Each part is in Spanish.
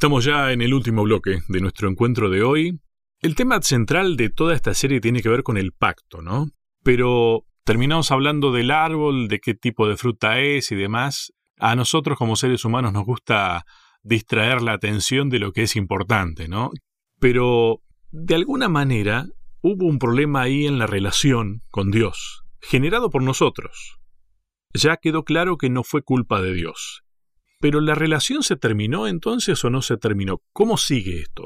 Estamos ya en el último bloque de nuestro encuentro de hoy. El tema central de toda esta serie tiene que ver con el pacto, ¿no? Pero terminamos hablando del árbol, de qué tipo de fruta es y demás. A nosotros como seres humanos nos gusta distraer la atención de lo que es importante, ¿no? Pero de alguna manera hubo un problema ahí en la relación con Dios, generado por nosotros. Ya quedó claro que no fue culpa de Dios. Pero la relación se terminó entonces o no se terminó. ¿Cómo sigue esto?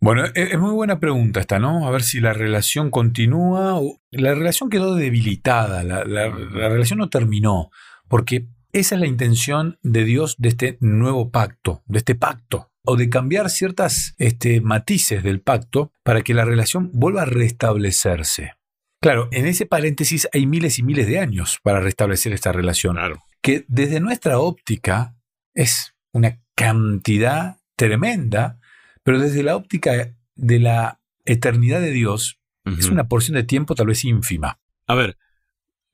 Bueno, e-, es muy buena pregunta esta, ¿no? A ver si la relación continúa o la relación quedó debilitada, la, relación no terminó, porque esa es la intención de Dios de este nuevo pacto, de este pacto, o de cambiar ciertas este, matices del pacto para que la relación vuelva a restablecerse. Claro, en ese paréntesis hay miles y miles de años para restablecer esta relación, claro. que desde nuestra óptica es una cantidad tremenda, pero desde la óptica de la eternidad de Dios es una porción de tiempo tal vez ínfima. A ver,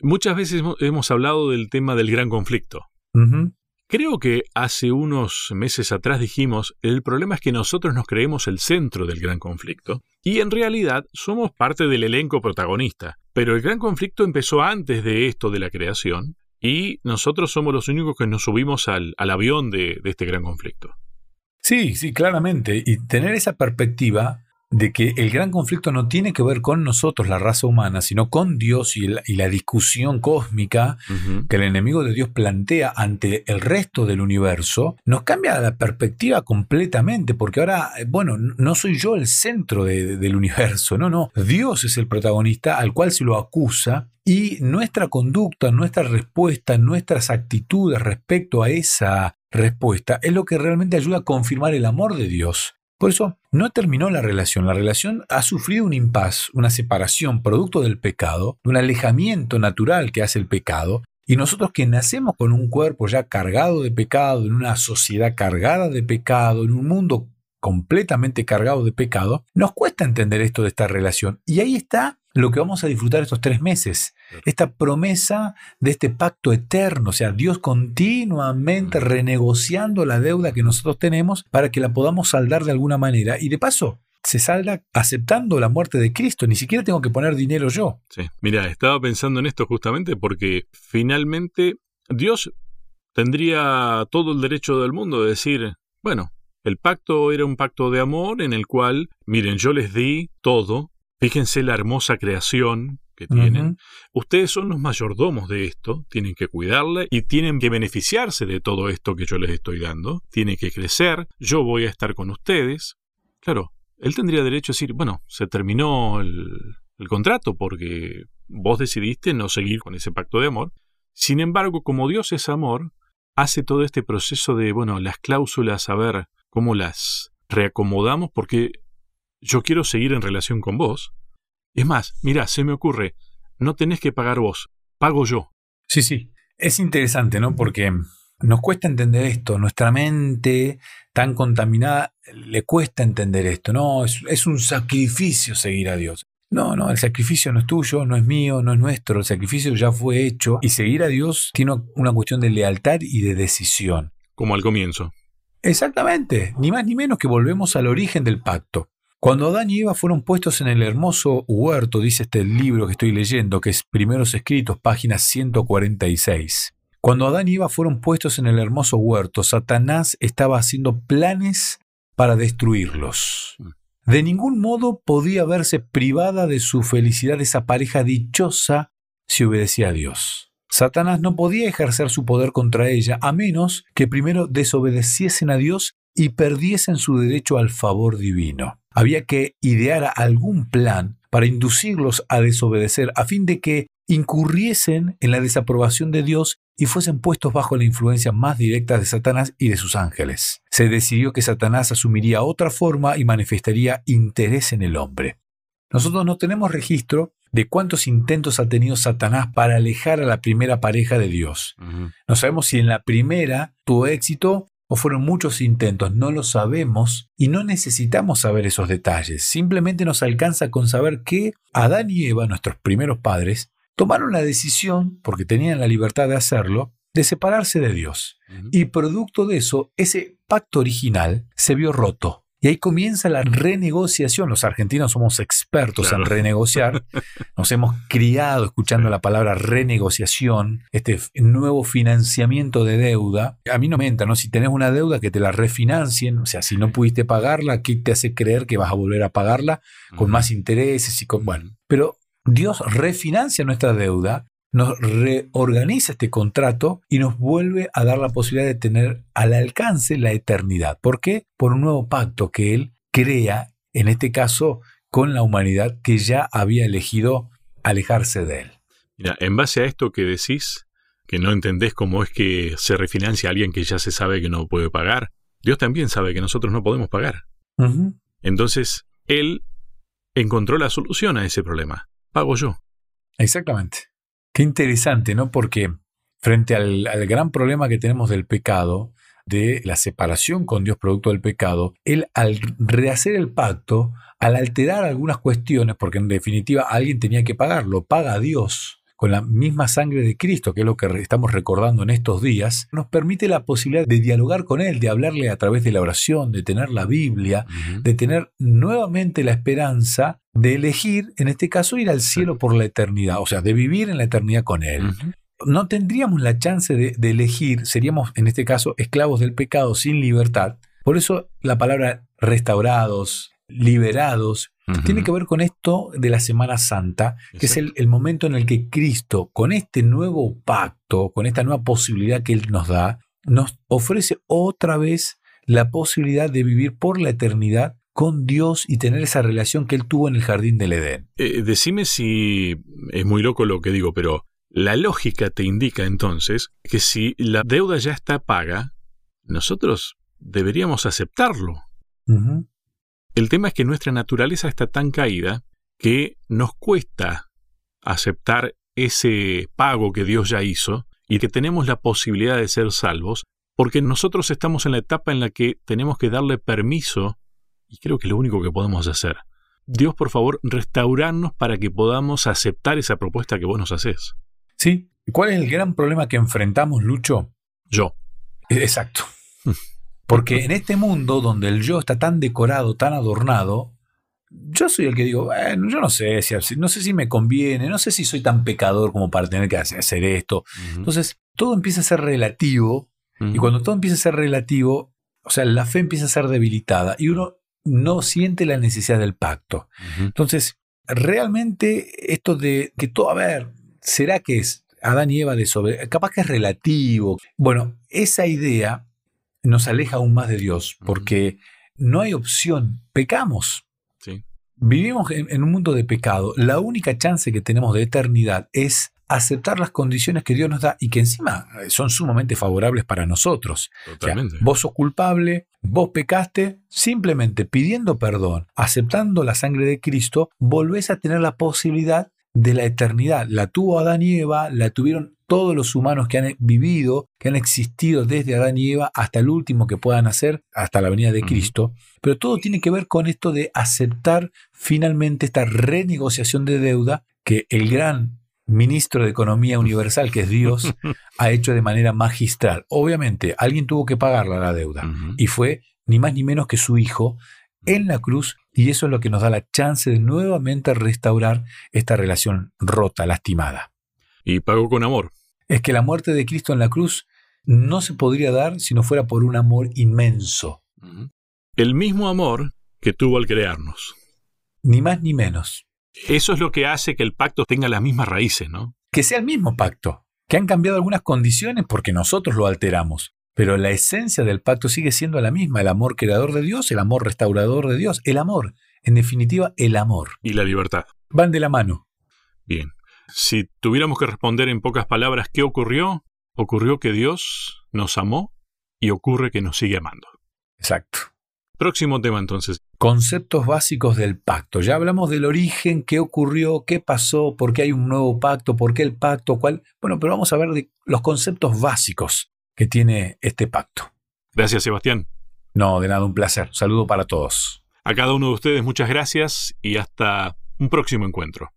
muchas veces hemos hablado del tema del gran conflicto. Creo que hace unos meses atrás dijimos, el problema es que nosotros nos creemos el centro del gran conflicto, y en realidad somos parte del elenco protagonista. Pero el gran conflicto empezó antes de esto de la creación, y nosotros somos los únicos que nos subimos al, avión de, de este gran conflicto. Sí, sí, claramente. Y tener esa perspectiva de que el gran conflicto no tiene que ver con nosotros, la raza humana, sino con Dios y, la, discusión cósmica que el enemigo de Dios plantea ante el resto del universo, nos cambia la perspectiva completamente, porque ahora, eh, bueno, no soy yo el centro del universo, no, no, Dios es el protagonista al cual se lo acusa y nuestra conducta, nuestra respuesta, nuestras actitudes respecto a esa respuesta es lo que realmente ayuda a confirmar el amor de Dios. Por eso no terminó la relación. La relación ha sufrido un impas, una separación producto del pecado, un alejamiento natural que hace el pecado. Y nosotros que nacemos con un cuerpo ya cargado de pecado, en una sociedad cargada de pecado, en un mundo completamente cargado de pecado, nos cuesta entender esto de esta relación. Y ahí está lo que vamos a disfrutar estos tres meses. Esta promesa de este pacto eterno, o sea, Dios continuamente renegociando la deuda que nosotros tenemos para que la podamos saldar de alguna manera. Y de paso, se salda aceptando la muerte de Cristo. Ni siquiera tengo que poner dinero yo. Sí, mira, estaba pensando en esto justamente porque finalmente Dios tendría todo el derecho del mundo de decir, bueno, el pacto era un pacto de amor en el cual, miren, yo les di todo, Fíjense la hermosa creación que tienen. Ustedes son los mayordomos de esto, tienen que cuidarla y tienen que beneficiarse de todo esto que yo les estoy dando. Tienen que crecer, yo voy a estar con ustedes. Claro, él tendría derecho a decir, bueno, se terminó el, el contrato porque vos decidiste no seguir con ese pacto de amor. Sin embargo, como Dios es amor, hace todo este proceso de, bueno, las cláusulas, a ver cómo las reacomodamos, porque yo quiero seguir en relación con vos. Es más, mira, se me ocurre, no tenés que pagar vos, pago yo. Sí, sí, es interesante, ¿no? Porque nos cuesta entender esto, nuestra mente tan contaminada le cuesta entender esto, ¿no? Es, un sacrificio seguir a Dios. No, no, el sacrificio no es tuyo, no es mío, no es nuestro, el sacrificio ya fue hecho y seguir a Dios tiene una cuestión de lealtad y de decisión. Como al comienzo. Exactamente, ni más ni menos que volvemos al origen del pacto. Cuando Adán y Eva fueron puestos en el hermoso huerto, dice este libro que estoy leyendo, que es Primeros Escritos, página 146. Cuando Adán y Eva fueron puestos en el hermoso huerto, Satanás estaba haciendo planes para destruirlos. De ningún modo podía verse privada de su felicidad esa pareja dichosa si obedecía a Dios. Satanás no podía ejercer su poder contra ella a menos que primero desobedeciesen a Dios y perdiesen su derecho al favor divino. Había que idear algún plan para inducirlos a desobedecer a fin de que incurriesen en la desaprobación de Dios y fuesen puestos bajo la influencia más directa de Satanás y de sus ángeles. Se decidió que Satanás asumiría otra forma y manifestaría interés en el hombre. Nosotros no tenemos registro de cuántos intentos ha tenido Satanás para alejar a la primera pareja de Dios. No sabemos si en la primera tuvo éxito o fueron muchos intentos, no lo sabemos y no necesitamos saber esos detalles. Simplemente nos alcanza con saber que Adán y Eva, nuestros primeros padres, tomaron la decisión, porque tenían la libertad de hacerlo, de separarse de Dios. Y producto de eso, ese pacto original se vio roto. Y ahí comienza la renegociación. Los argentinos somos expertos en renegociar. Nos hemos criado escuchando la palabra renegociación, este nuevo financiamiento de deuda. A mí no me entra, ¿no? Si tenés una deuda, que te la refinancien. O sea, si no pudiste pagarla, ¿qué te hace creer que vas a volver a pagarla con más intereses y con. Bueno, pero Dios refinancia nuestra deuda nos reorganiza este contrato y nos vuelve a dar la posibilidad de tener al alcance la eternidad. ¿Por qué? Por un nuevo pacto que Él crea, en este caso, con la humanidad que ya había elegido alejarse de Él. Mira, en base a esto que decís, que no entendés cómo es que se refinancia a alguien que ya se sabe que no puede pagar, Dios también sabe que nosotros no podemos pagar. Entonces, Él encontró la solución a ese problema. Pago yo. Exactamente. Qué interesante, ¿no? Porque frente al, gran problema que tenemos del pecado, de la separación con Dios producto del pecado, él al rehacer el pacto, al alterar algunas cuestiones, porque en definitiva alguien tenía que pagarlo, paga a Dios con la misma sangre de Cristo, que es lo que estamos recordando en estos días, nos permite la posibilidad de dialogar con Él, de hablarle a través de la oración, de tener la Biblia, de tener nuevamente la esperanza de elegir, en este caso, ir al cielo por la eternidad, o sea, de vivir en la eternidad con Él. No tendríamos la chance de, elegir, seríamos, en este caso, esclavos del pecado sin libertad. Por eso la palabra restaurados, liberados, tiene que ver con esto de la Semana Santa, que es el, el, momento en el que Cristo, con este nuevo pacto, con esta nueva posibilidad que Él nos da, nos ofrece otra vez la posibilidad de vivir por la eternidad con Dios y tener esa relación que él tuvo en el jardín del Edén. Eh, decime si es muy loco lo que digo, pero la lógica te indica entonces que si la deuda ya está paga, nosotros deberíamos aceptarlo. El tema es que nuestra naturaleza está tan caída que nos cuesta aceptar ese pago que Dios ya hizo y que tenemos la posibilidad de ser salvos, porque nosotros estamos en la etapa en la que tenemos que darle permiso y creo que es lo único que podemos hacer. Dios, por favor, restaurarnos para que podamos aceptar esa propuesta que vos nos haces. Sí. ¿Cuál es el gran problema que enfrentamos, Lucho? Yo. Eh, exacto. Porque en este mundo donde el yo está tan decorado, tan adornado, yo soy el que digo, bueno, yo no sé si, no sé si me conviene, no sé si soy tan pecador como para tener que hacer esto. Entonces, todo empieza a ser relativo, y cuando todo empieza a ser relativo, o sea, la fe empieza a ser debilitada, y uno no siente la necesidad del pacto. Entonces, realmente esto de que todo, a ver, ¿será que es Adán y Eva de sobre, capaz que es relativo? Bueno, esa idea nos aleja aún más de Dios, porque no hay opción, pecamos. Vivimos en, un mundo de pecado. La única chance que tenemos de eternidad es aceptar las condiciones que Dios nos da y que encima eh, son sumamente favorables para nosotros. vos sos culpable, vos pecaste, simplemente pidiendo perdón, aceptando la sangre de Cristo, volvés a tener la posibilidad de la eternidad. La tuvo Adán y Eva, la tuvieron todos los humanos que han vivido, que han existido desde Adán y Eva hasta el último que puedan hacer, hasta la venida de Cristo. Pero todo tiene que ver con esto de aceptar finalmente esta renegociación de deuda que el gran ministro de Economía Universal, que es Dios, ha hecho de manera magistral. Obviamente, alguien tuvo que pagarla la deuda y fue ni más ni menos que su hijo en la cruz y eso es lo que nos da la chance de nuevamente restaurar esta relación rota, lastimada. Y pagó con amor. Es que la muerte de Cristo en la cruz no se podría dar si no fuera por un amor inmenso. El mismo amor que tuvo al crearnos. Ni más ni menos. Eso es lo que hace que el pacto tenga las mismas raíces, ¿no? Que sea el mismo pacto, que han cambiado algunas condiciones porque nosotros lo alteramos, pero la esencia del pacto sigue siendo la misma, el amor creador de Dios, el amor restaurador de Dios, el amor, en definitiva, el amor. Y la libertad. Van de la mano. Bien. Si tuviéramos que responder en pocas palabras qué ocurrió, ocurrió que Dios nos amó y ocurre que nos sigue amando. Exacto. Próximo tema entonces. Conceptos básicos del pacto. Ya hablamos del origen, qué ocurrió, qué pasó, por qué hay un nuevo pacto, por qué el pacto, cuál. Bueno, pero vamos a ver de los conceptos básicos que tiene este pacto. Gracias, Sebastián. No, de nada, un placer. Saludo para todos. A cada uno de ustedes muchas gracias y hasta un próximo encuentro.